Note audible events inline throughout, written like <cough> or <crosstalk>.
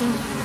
응.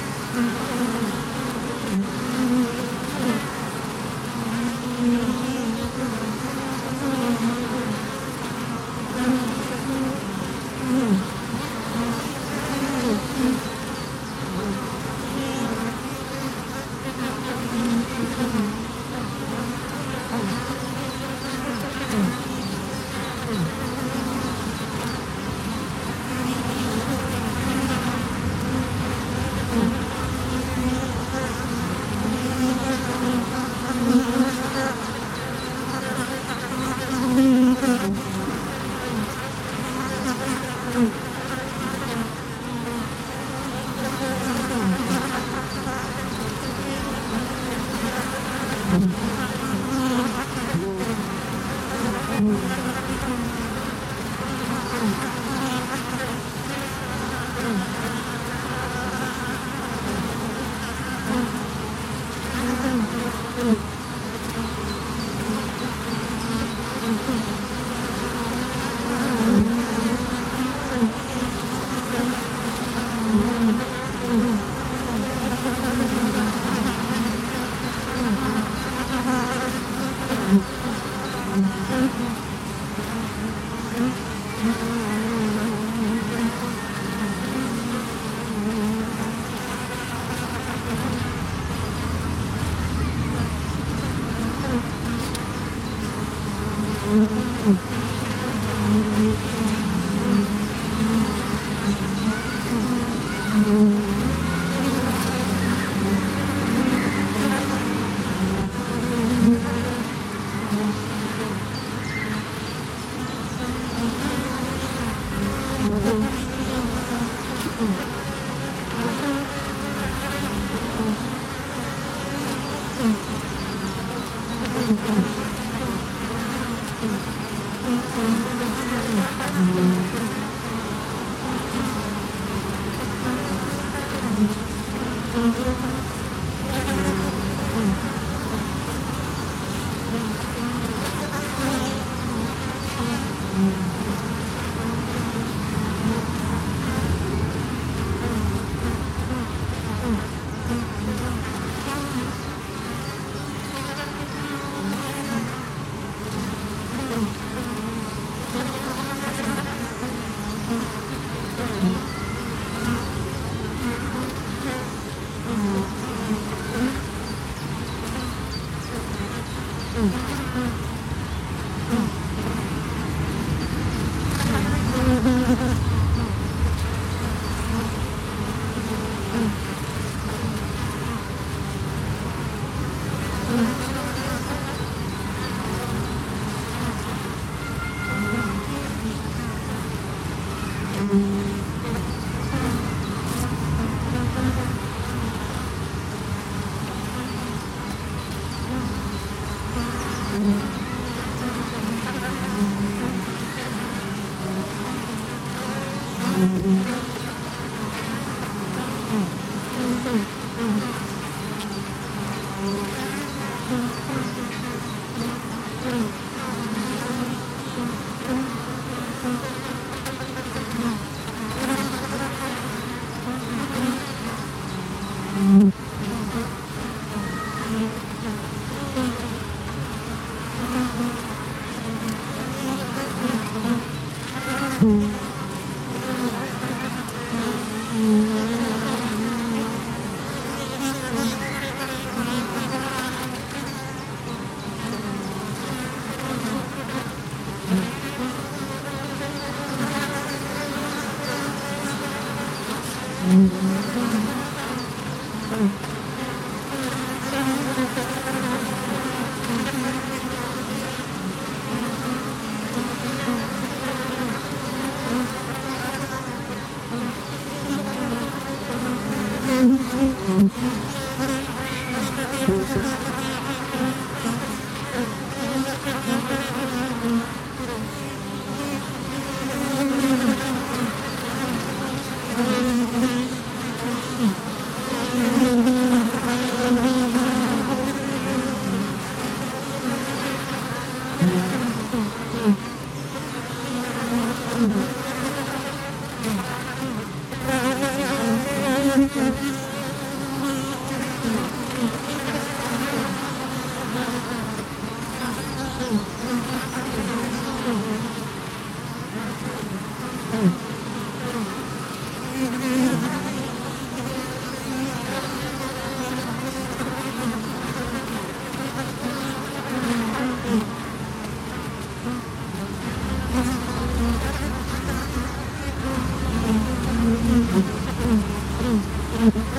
Mm-hmm. <laughs>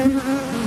Mm-hmm.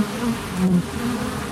음, 음. 음.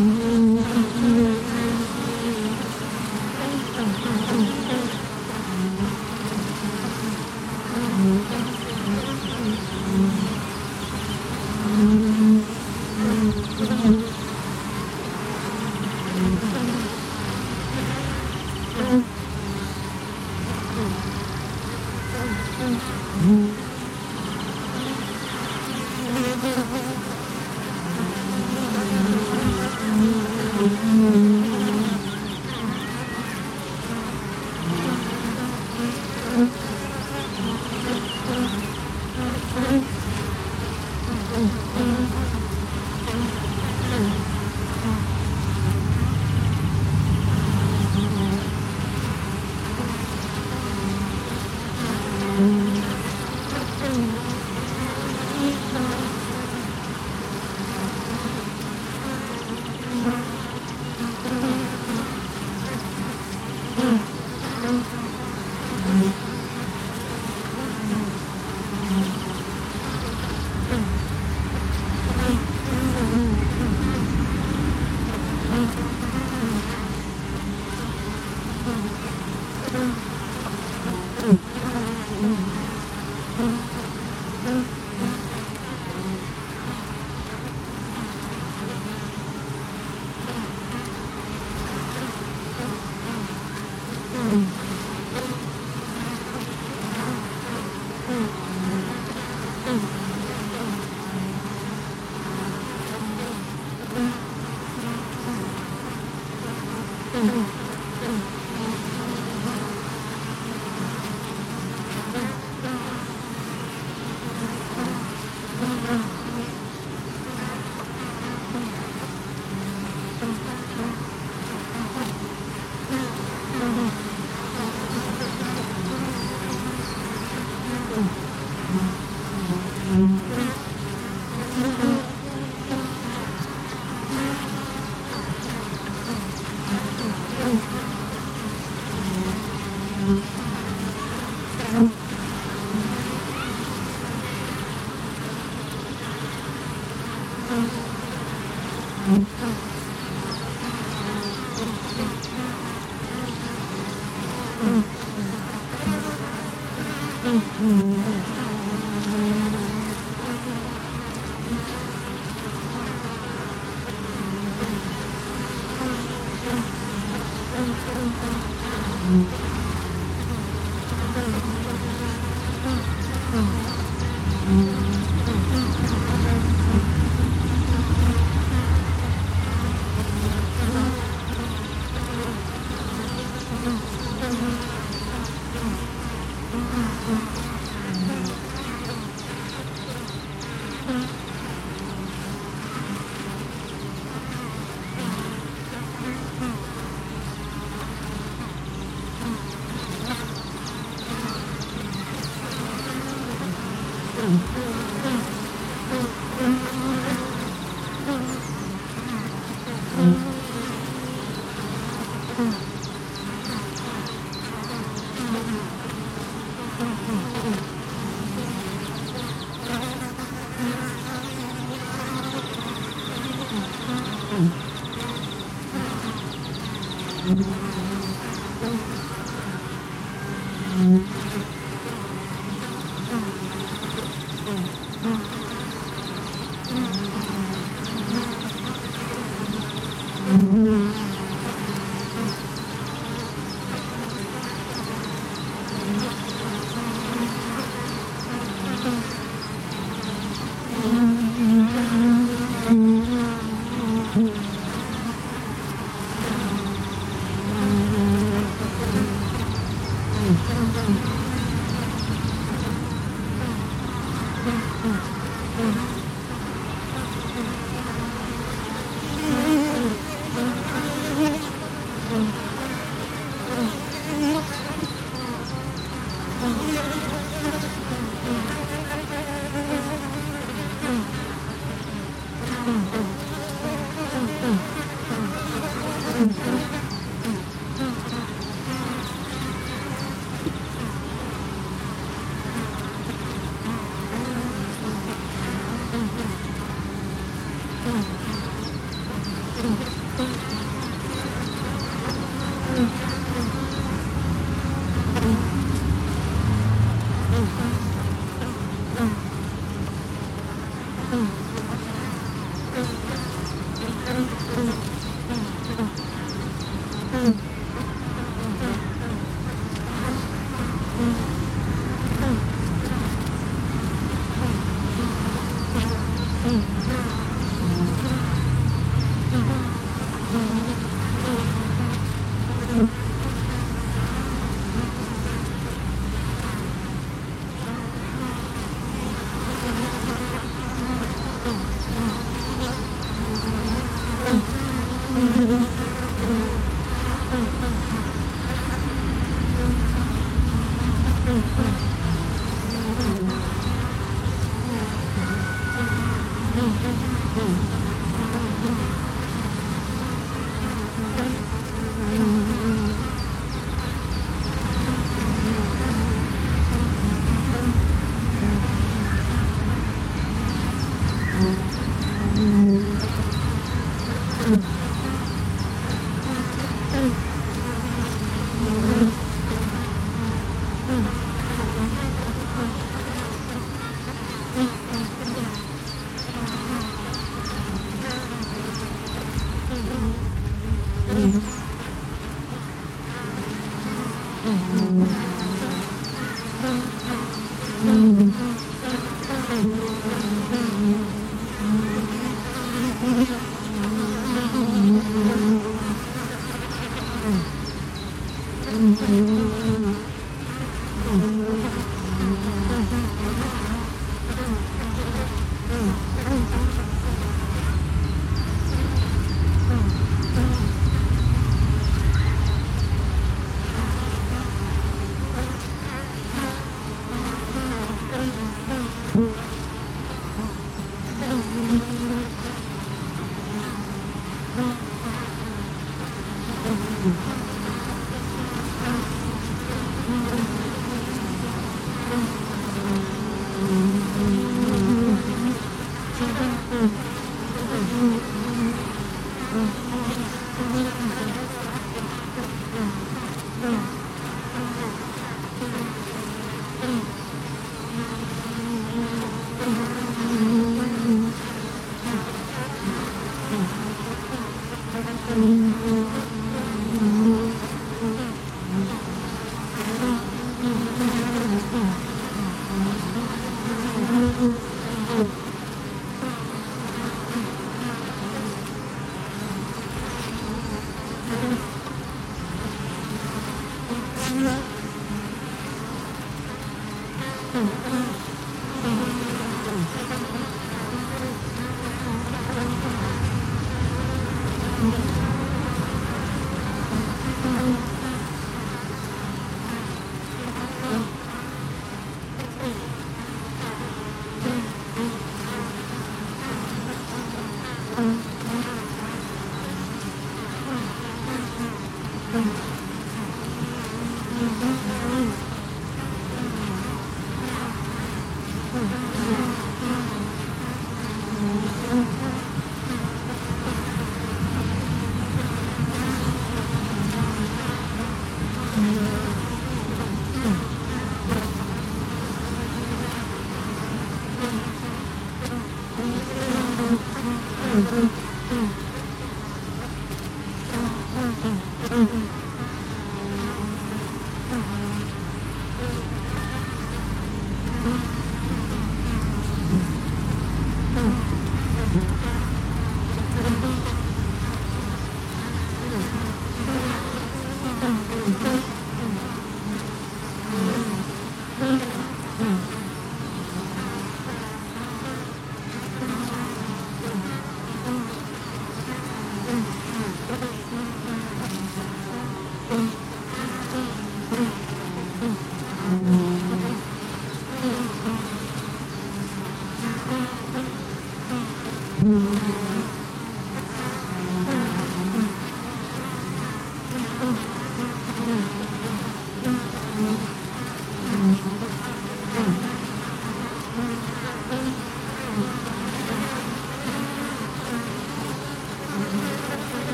Música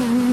Mm-hmm. <laughs>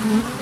Mm-hmm.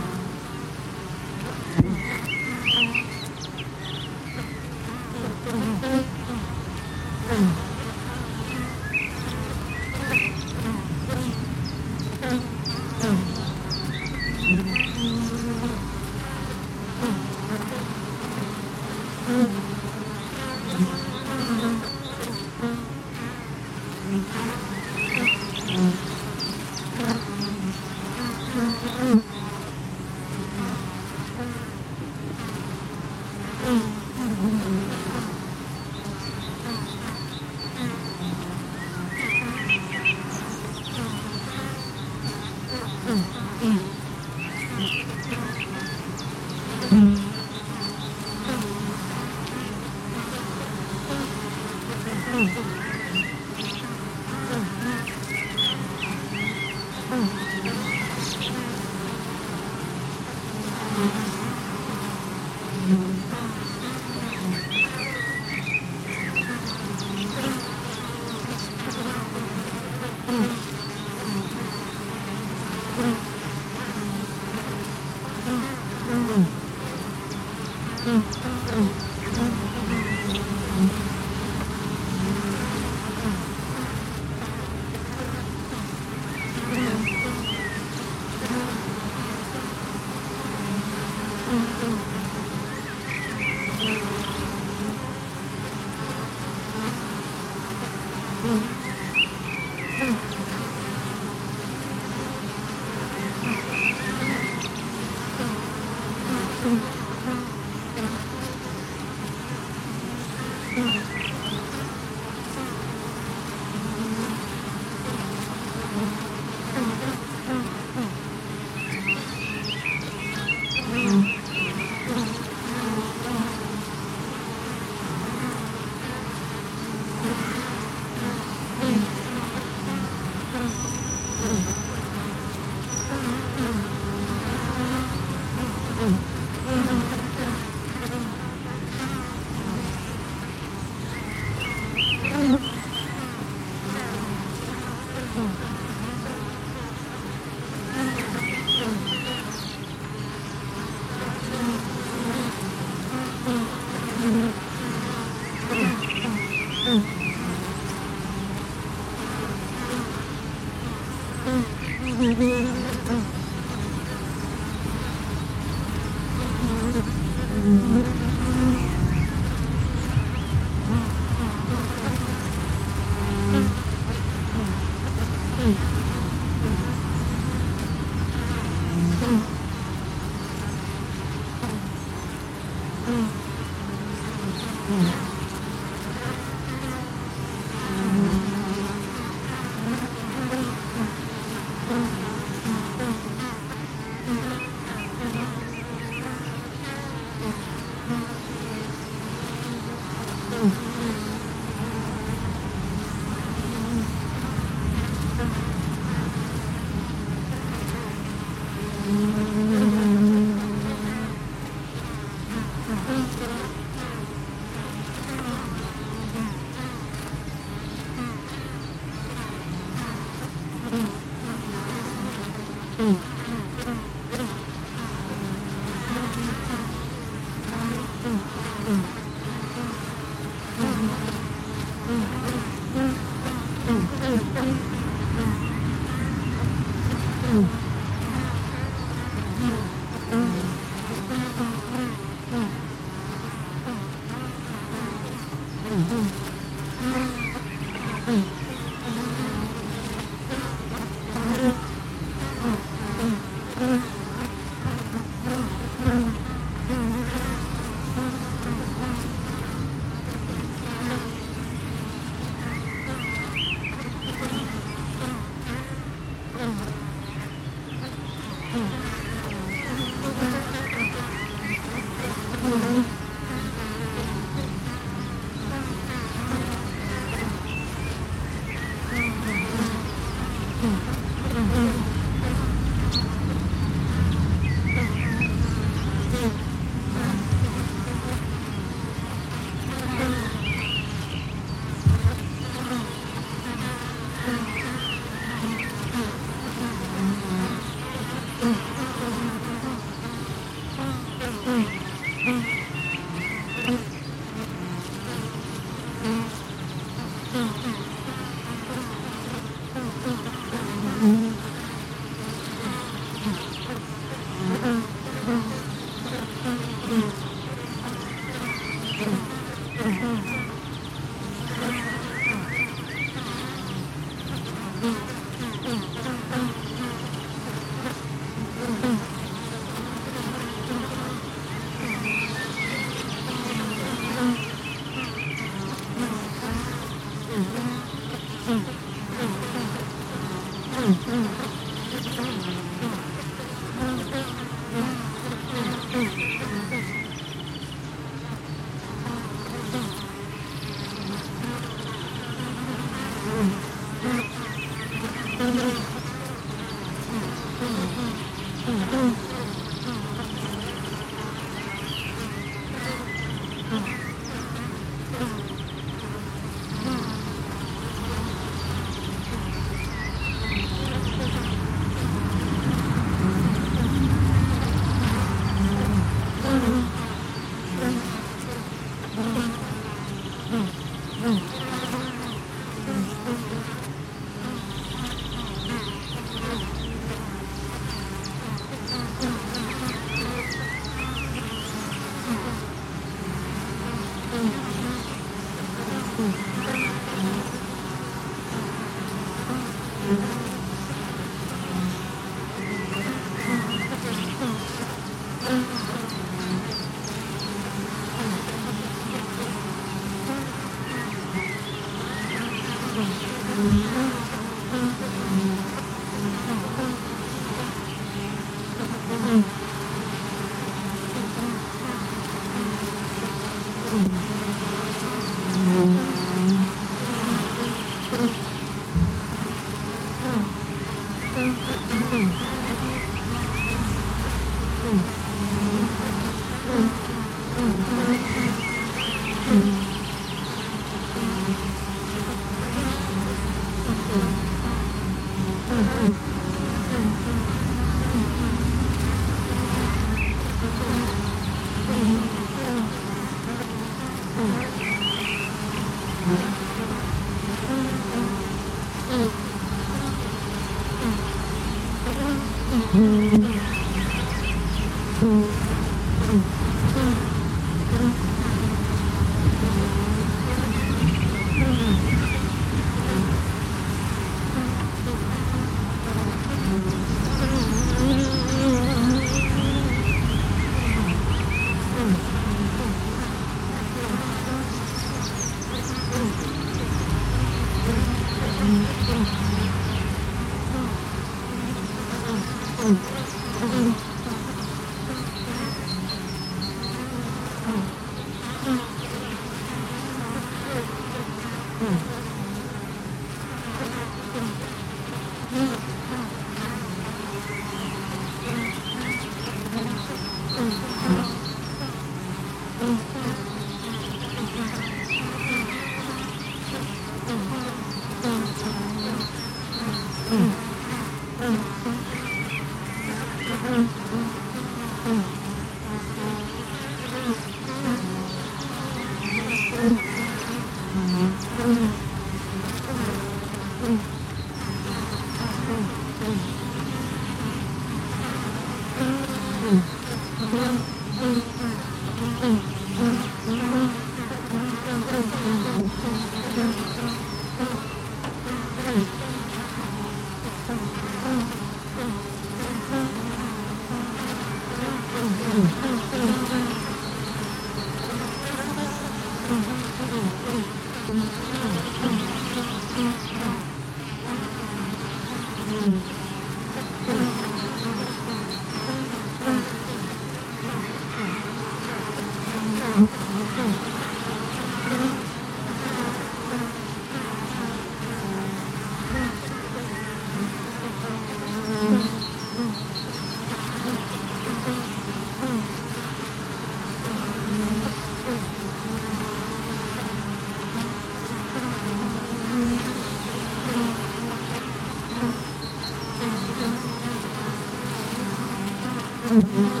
Mm-hmm.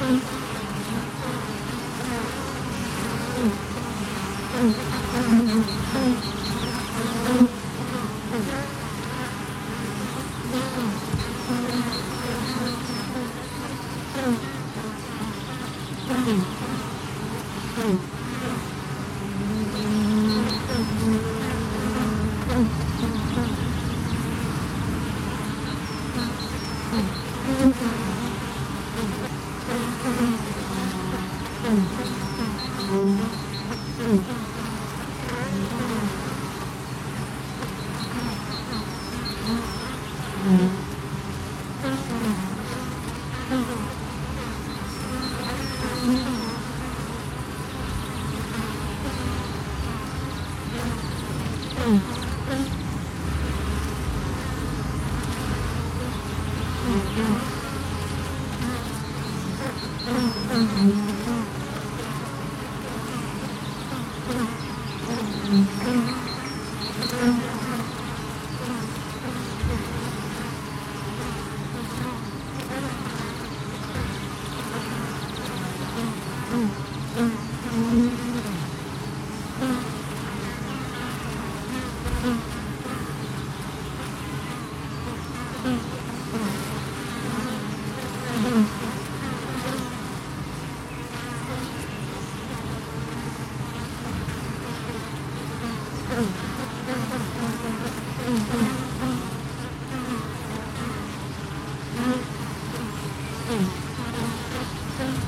Mm-hmm.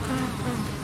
Mm-hmm.